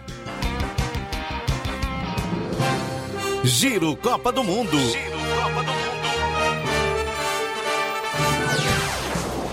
Giro Copa do Mundo. Giro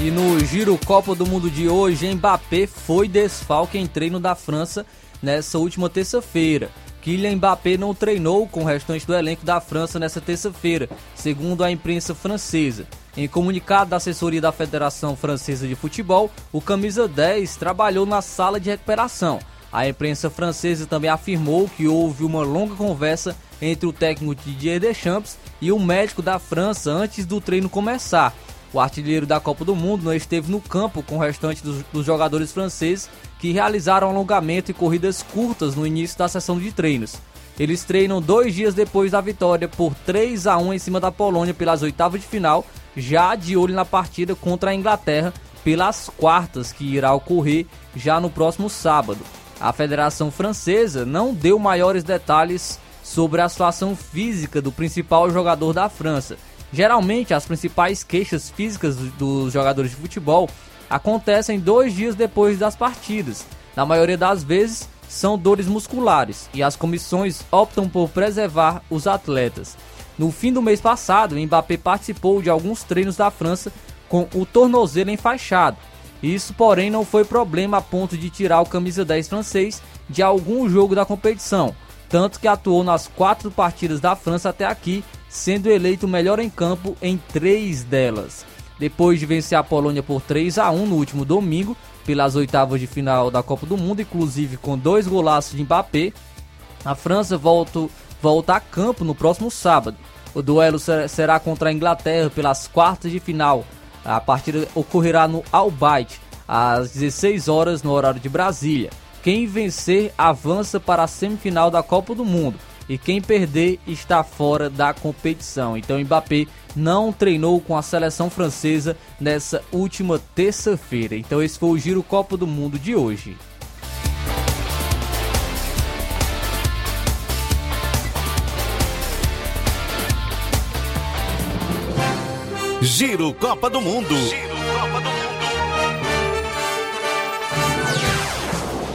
E no Giro Copa do Mundo de hoje, Mbappé foi desfalque em treino da França nessa última terça-feira. Kylian Mbappé não treinou com o restante do elenco da França nessa terça-feira, segundo a imprensa francesa. Em comunicado da assessoria da Federação Francesa de Futebol, o camisa 10 trabalhou na sala de recuperação. A imprensa francesa também afirmou que houve uma longa conversa entre o técnico Didier Deschamps e o médico da França antes do treino começar. O artilheiro da Copa do Mundo não esteve no campo com o restante dos, dos jogadores franceses que realizaram alongamento e corridas curtas no início da sessão de treinos. Eles treinam dois dias depois da vitória por 3 a 1 em cima da Polônia pelas oitavas de final, já de olho na partida contra a Inglaterra pelas quartas, que irá ocorrer já no próximo sábado. A Federação Francesa não deu maiores detalhes sobre a situação física do principal jogador da França. Geralmente, as principais queixas físicas dos jogadores de futebol acontecem dois dias depois das partidas. Na maioria das vezes, são dores musculares e as comissões optam por preservar os atletas. No fim do mês passado, Mbappé participou de alguns treinos da França com o tornozelo enfaixado. Isso, porém, não foi problema a ponto de tirar o camisa 10 francês de algum jogo da competição, tanto que atuou nas quatro partidas da França até aqui, sendo eleito melhor em campo em três delas. Depois de vencer a Polônia por 3 a 1 no último domingo, pelas oitavas de final da Copa do Mundo, inclusive com dois golaços de Mbappé, a França volta, volta a campo no próximo sábado. O duelo será contra a Inglaterra pelas quartas de final. A partida ocorrerá no Albight, às 16 horas no horário de Brasília. Quem vencer avança para a semifinal da Copa do Mundo e quem perder está fora da competição. Então Mbappé não treinou com a seleção francesa nessa última terça-feira. Então esse foi o Giro Copa do Mundo de hoje. Giro Copa do Mundo. Giro Copa do Mundo.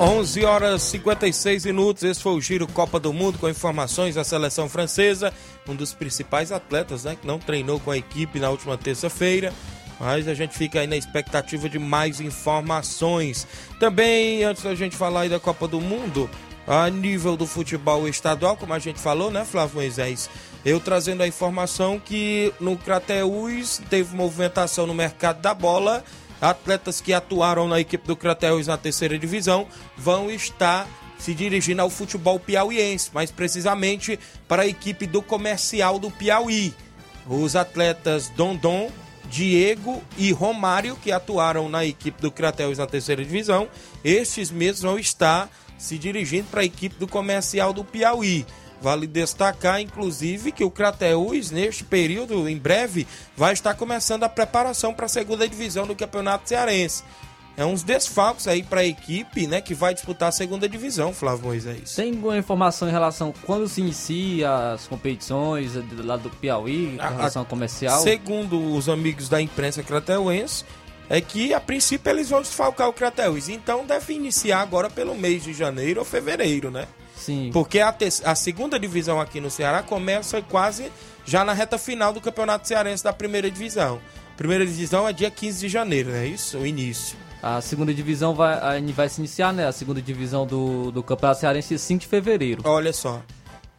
11 horas 56 minutos. Esse foi o Giro Copa do Mundo com informações da seleção francesa. Um dos principais atletas, né? Que não treinou com a equipe na última terça-feira. Mas a gente fica aí na expectativa de mais informações. Também, antes da gente falar aí da Copa do Mundo, a nível do futebol estadual, como a gente falou, né, Flávio Moisés? Eu trazendo a informação que no Crateus teve movimentação no mercado da bola atletas que atuaram na equipe do Crateus na terceira divisão vão estar se dirigindo ao futebol piauiense, mais precisamente para a equipe do comercial do Piauí. Os atletas Dondon, Diego e Romário, que atuaram na equipe do Crateus na terceira divisão, estes mesmos vão estar se dirigindo para a equipe do comercial do Piauí. Vale destacar, inclusive, que o Crateus, neste período, em breve, vai estar começando a preparação para a segunda divisão do Campeonato Cearense. É uns desfalques aí para a equipe, né, que vai disputar a segunda divisão, Flávio Moisés. Tem alguma informação em relação a quando se inicia as competições lá do Piauí, em relação ao comercial? Segundo os amigos da imprensa crateuense, é que a princípio eles vão desfalcar o Crateus. Então deve iniciar agora pelo mês de janeiro ou fevereiro, né? Sim. Porque a, a segunda divisão aqui no Ceará começa quase já na reta final do Campeonato Cearense da primeira divisão. Primeira divisão é dia 15 de janeiro, não é isso? O início. A segunda divisão vai, vai se iniciar, né? A segunda divisão do, do Campeonato Cearense 5 de fevereiro. Olha só.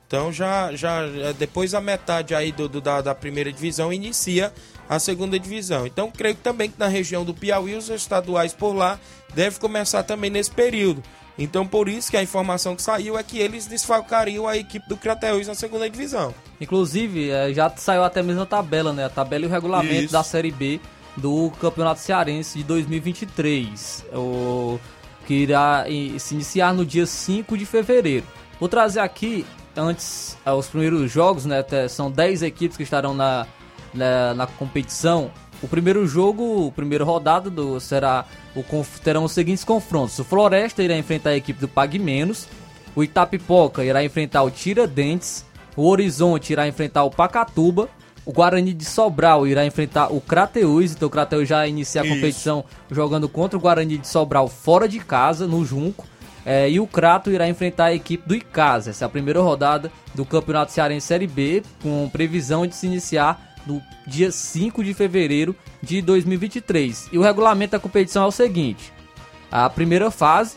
Então já, já depois da metade aí do, do da, da, primeira divisão inicia a segunda divisão. Então creio também que na região do Piauí os estaduais por lá devem começar também nesse período. Então, por isso que a informação que saiu é que eles desfalcariam a equipe do Crateus na segunda divisão. Inclusive, é, já saiu até mesmo a tabela, né? A tabela e o regulamento isso. da Série B do Campeonato Cearense de 2023, o, que irá se iniciar no dia 5 de fevereiro. Vou trazer aqui, antes, os primeiros jogos, né? São 10 equipes que estarão na, na, na competição o primeiro jogo, o primeiro rodada do, será o, terão os seguintes confrontos. O Floresta irá enfrentar a equipe do Pague Menos, o Itapipoca irá enfrentar o Tiradentes, o Horizonte irá enfrentar o Pacatuba, o Guarani de Sobral irá enfrentar o Crateus, então o Crateus já inicia a competição Isso. jogando contra o Guarani de Sobral fora de casa, no Junco. É, e o Crato irá enfrentar a equipe do Icasa. Essa é a primeira rodada do Campeonato Cearense Série B, com previsão de se iniciar no dia 5 de fevereiro de 2023. E o regulamento da competição é o seguinte: a primeira fase,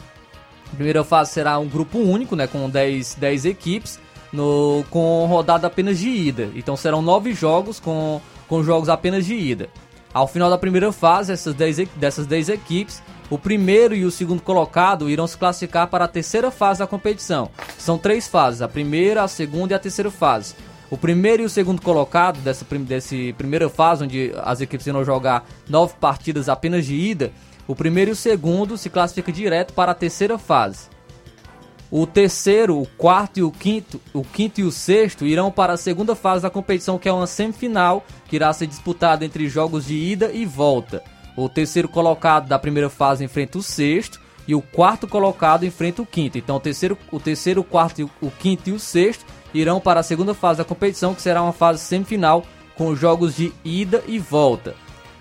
a primeira fase será um grupo único, né, com 10, 10 equipes, no, com rodada apenas de ida. Então serão nove jogos com, com jogos apenas de ida. Ao final da primeira fase, essas 10, dessas 10 equipes, o primeiro e o segundo colocado irão se classificar para a terceira fase da competição. São três fases: a primeira, a segunda e a terceira fase. O primeiro e o segundo colocado dessa, dessa primeira fase, onde as equipes irão jogar nove partidas apenas de ida, o primeiro e o segundo se classificam direto para a terceira fase. O terceiro, o quarto e o quinto, o quinto e o sexto irão para a segunda fase da competição, que é uma semifinal, que irá ser disputada entre jogos de ida e volta. O terceiro colocado da primeira fase enfrenta o sexto e o quarto colocado enfrenta o quinto. Então o terceiro, o terceiro, o quarto, o quinto e o sexto irão para a segunda fase da competição, que será uma fase semifinal com jogos de ida e volta.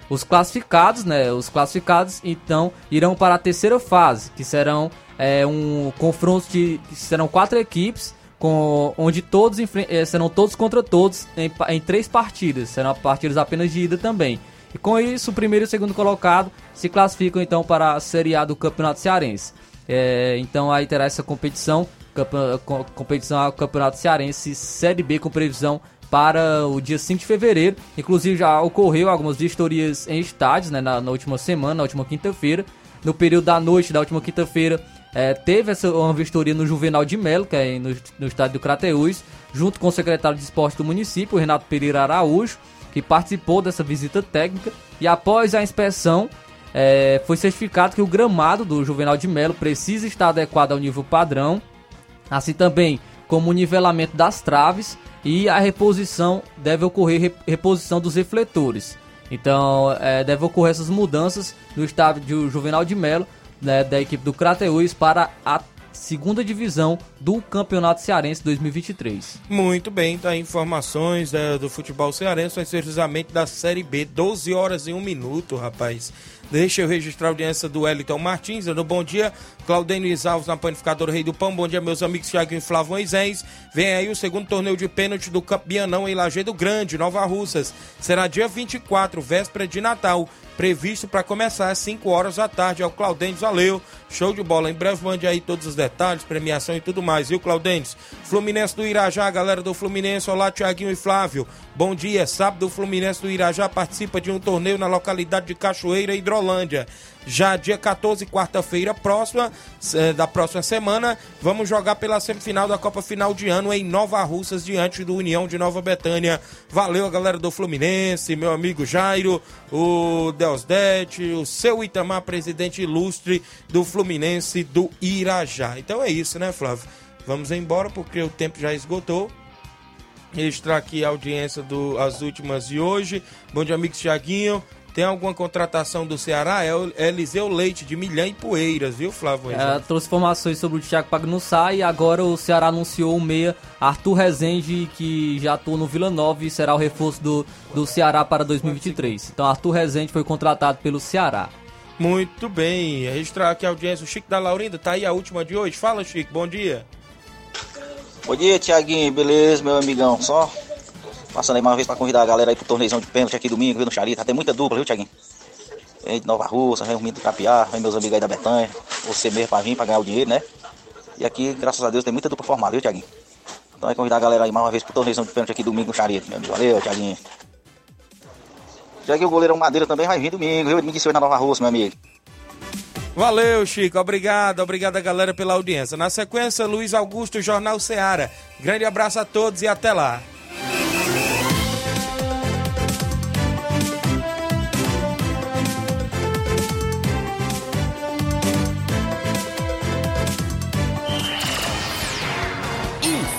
Os classificados, né, os classificados então irão para a terceira fase, que serão é, um confronto de serão quatro equipes com, onde todos é, serão todos contra todos em, em três partidas, serão partidas apenas de ida também. E com isso, o primeiro e o segundo colocado se classificam então para a Série A do Campeonato Cearense. É, então aí terá essa competição competição ao Campeonato Cearense Série B com previsão para o dia 5 de fevereiro. Inclusive já ocorreu algumas vistorias em estádios né, na, na última semana, na última quinta-feira. No período da noite da última quinta-feira, é, teve essa, uma vistoria no Juvenal de Melo, que é no, no estádio do Crateús, junto com o secretário de esporte do município, Renato Pereira Araújo, que participou dessa visita técnica. E após a inspeção, é, foi certificado que o gramado do Juvenal de Melo precisa estar adequado ao nível padrão assim também como o nivelamento das traves e a reposição deve ocorrer reposição dos refletores. Então é, deve ocorrer essas mudanças no estádio Juvenal de Melo né, da equipe do Crateús para a segunda divisão do Campeonato Cearense 2023. Muito bem, tá informações né, do futebol cearense, mais precisamente da Série B, 12 horas e 1 minuto, rapaz. Deixa eu registrar a audiência do Wellington Martins. No bom dia, Claudênio Alves na panificadora Rei do Pão. Bom dia, meus amigos Thiago e Flávio Moisés. Vem aí o segundo torneio de pênalti do Campeanão em Lajeado Grande, Nova Russas. Será dia 24, véspera de Natal previsto para começar às 5 horas da tarde. É o Claudentes, valeu. Show de bola. Em breve mande aí todos os detalhes, premiação e tudo mais, viu, Claudentes? Fluminense do Irajá, galera do Fluminense. Olá, Tiaguinho e Flávio. Bom dia. Sábado, o Fluminense do Irajá participa de um torneio na localidade de Cachoeira, Hidrolândia. Já dia 14, quarta-feira próxima, eh, da próxima semana, vamos jogar pela semifinal da Copa Final de Ano em Nova Russas, diante do União de Nova Betânia. Valeu galera do Fluminense, meu amigo Jairo, o Deusdete, o seu Itamar, presidente ilustre do Fluminense do Irajá. Então é isso, né, Flávio? Vamos embora porque o tempo já esgotou registrar aqui a audiência do as últimas de hoje. Bom dia, amigo Tiaguinho. Tem alguma contratação do Ceará? É o Eliseu Leite, de Milhã e Poeiras, viu, Flávio? É, trouxe informações sobre o Thiago Pagnussá e agora o Ceará anunciou o meia Arthur Rezende, que já atua no Vila Nova e será o reforço do, do Ceará para 2023. Então, Arthur Rezende foi contratado pelo Ceará. Muito bem. Registrar aqui a audiência. O Chico da Laurinda tá aí a última de hoje. Fala, Chico. Bom dia. Bom dia, Tiaguinho. Beleza, meu amigão? Só Passando aí mais uma vez pra convidar a galera aí pro torneizão de pênalti aqui domingo, viu, no Charita. Tem muita dupla, viu, Tiaguinho? Vem de Nova Russa, vem o Mito Capiar, vem meus amigos aí da Betanha. Você mesmo pra vir, pra ganhar o dinheiro, né? E aqui, graças a Deus, tem muita dupla formada, viu, Tiaguinho? Então vai convidar a galera aí mais uma vez pro torneizão de pênalti aqui domingo no Charita, meu amigo. Valeu, Tiaguinho. Tiaguinho, o goleirão Madeira também vai vir domingo, viu? Me disse hoje na Nova Russa, meu amigo. Valeu, Chico. Obrigado, obrigado a galera pela audiência. Na sequência, Luiz Augusto, Jornal Seara. Grande abraço a todos e até lá.